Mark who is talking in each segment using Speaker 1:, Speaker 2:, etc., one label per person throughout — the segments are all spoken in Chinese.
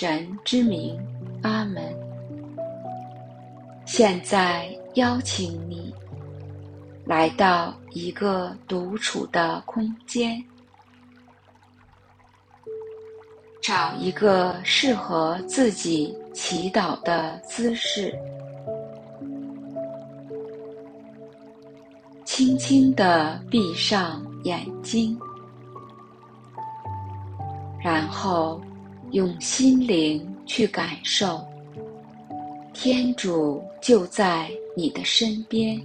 Speaker 1: 神之名，阿门。现在邀请你来到一个独处的空间，找一个适合自己祈祷的姿势，轻轻地闭上眼睛。然后，用心灵去感受，天主就在你的身边，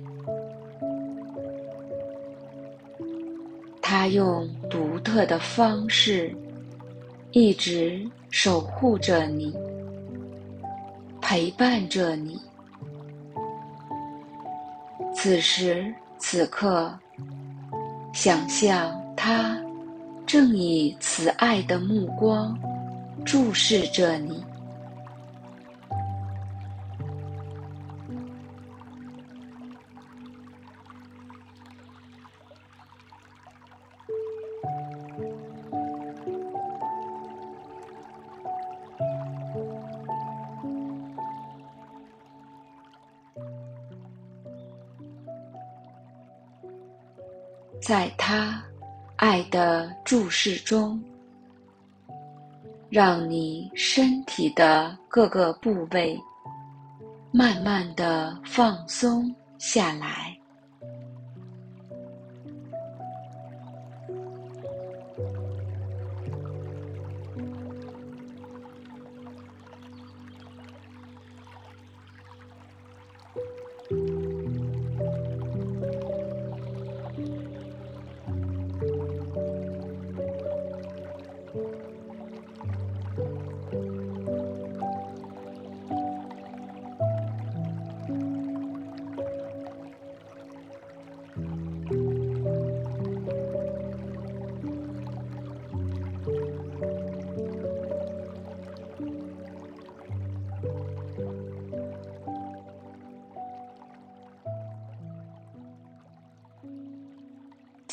Speaker 1: 他用独特的方式一直守护着你，陪伴着你。此时此刻，想象他。正以慈爱的目光注视着你，在他。爱的注视中，让你身体的各个部位慢慢的放松下来。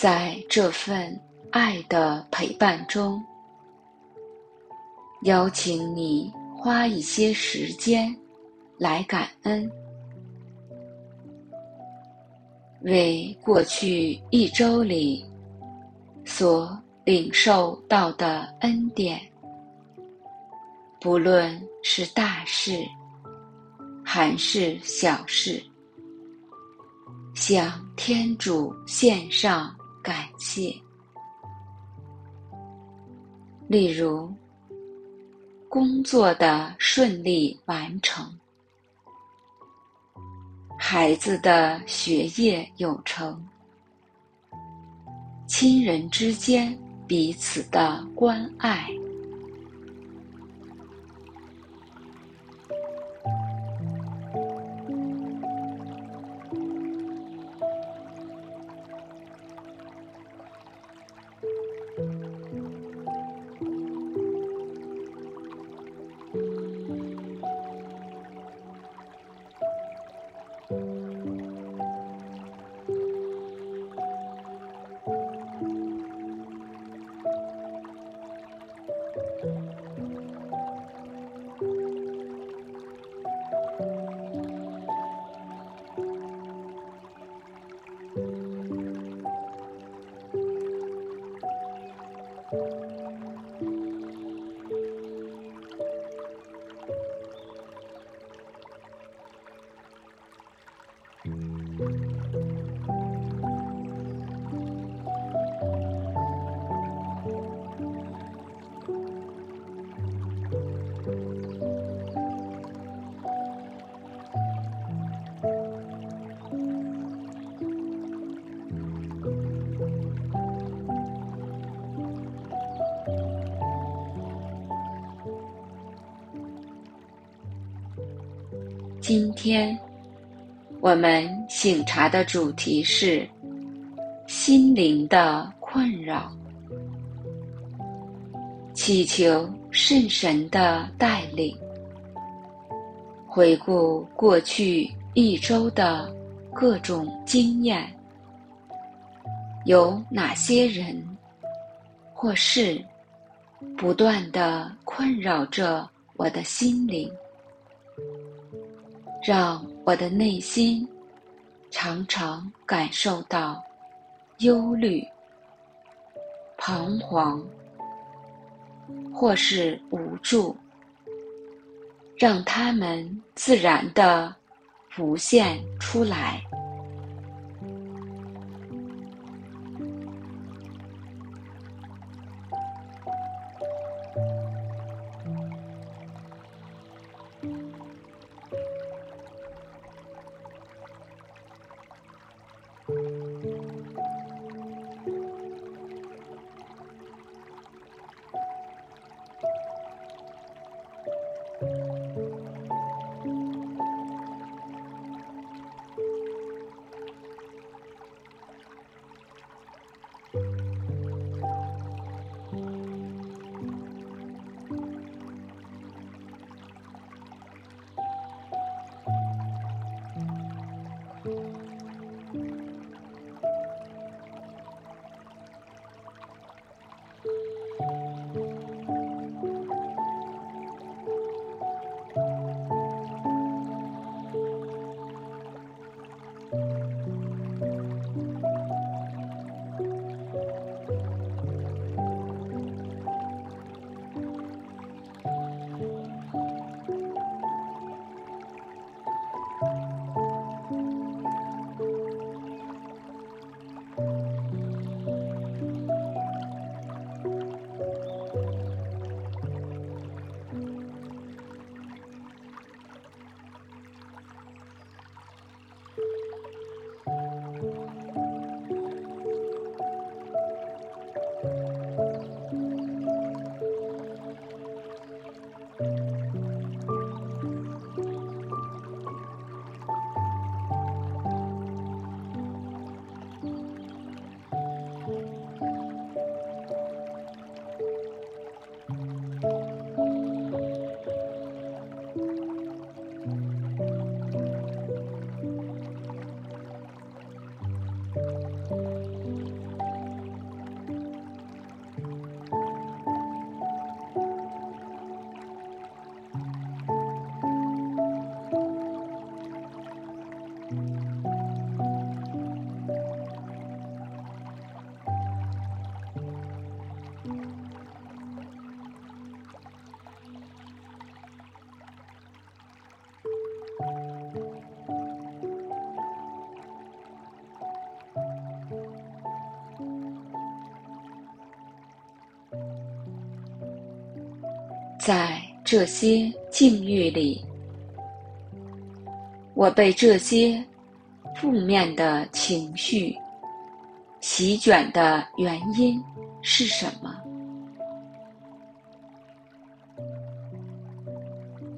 Speaker 1: 在这份爱的陪伴中，邀请你花一些时间来感恩，为过去一周里所领受到的恩典，不论是大事还是小事，向天主献上。感谢，例如工作的顺利完成，孩子的学业有成，亲人之间彼此的关爱。今天，我们醒茶的主题是心灵的困扰，祈求圣神的带领，回顾过去一周的各种经验，有哪些人或事不断的困扰着我的心灵，让我的内心常常感受到忧虑、彷徨，或是无助，让他们自然的浮现出来。在这些境遇里，我被这些负面的情绪席卷的原因是什么？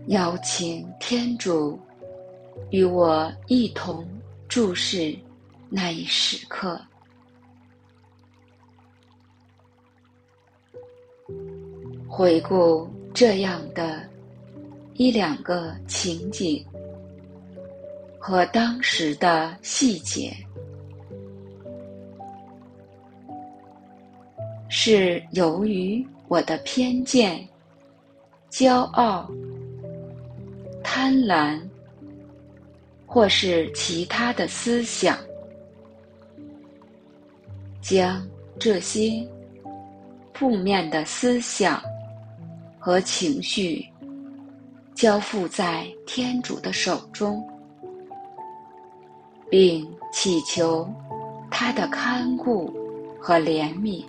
Speaker 1: 邀请天主与我一同注视那一时刻，回顾。这样的一两个情景和当时的细节，是由于我的偏见、骄傲、贪婪，或是其他的思想，将这些负面的思想。和情绪交付在天主的手中，并祈求他的看顾和怜悯。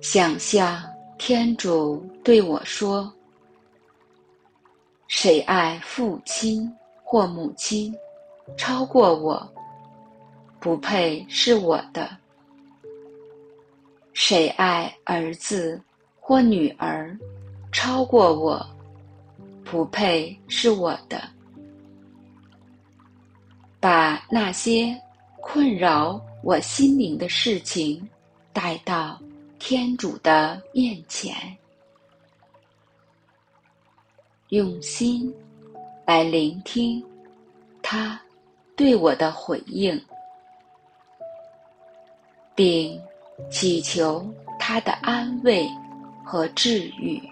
Speaker 1: 想象天主对我说谁爱父亲？或母亲超过我，不配是我的；谁爱儿子或女儿超过我，不配是我的。”把那些困扰我心灵的事情带到天主的面前，用心来聆听他对我的回应，并祈求他的安慰和治愈。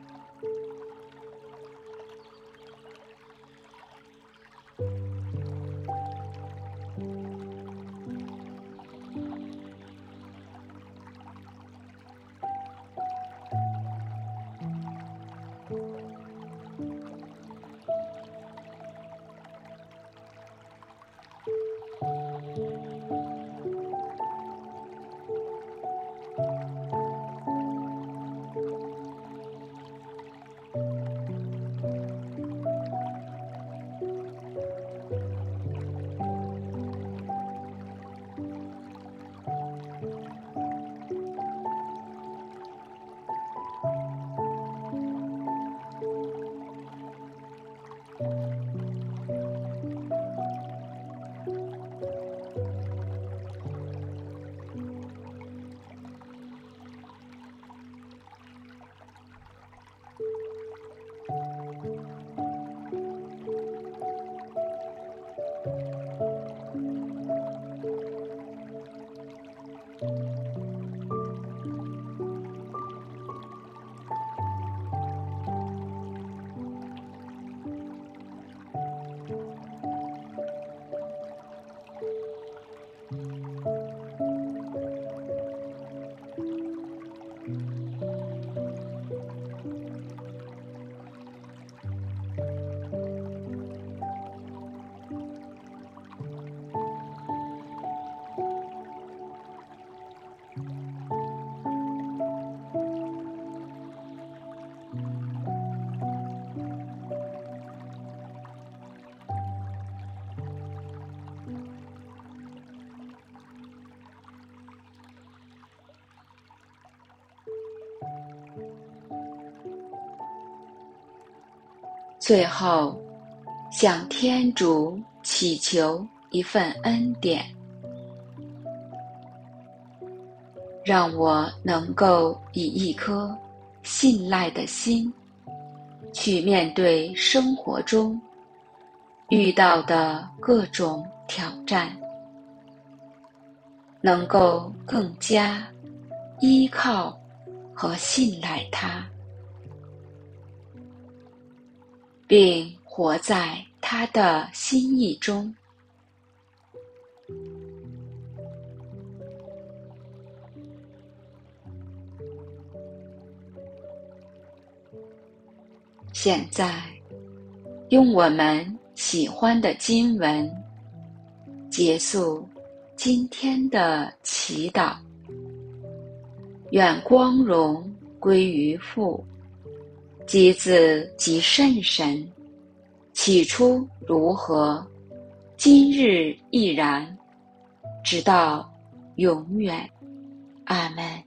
Speaker 1: 最后，向天主祈求一份恩典，让我能够以一颗信赖的心，去面对生活中遇到的各种挑战，能够更加依靠和信赖他。并活在他的心意中。现在，用我们喜欢的经文结束今天的祈祷。愿光荣归于父。及子即圣神，起初如何，今日亦然，直到永远。阿门。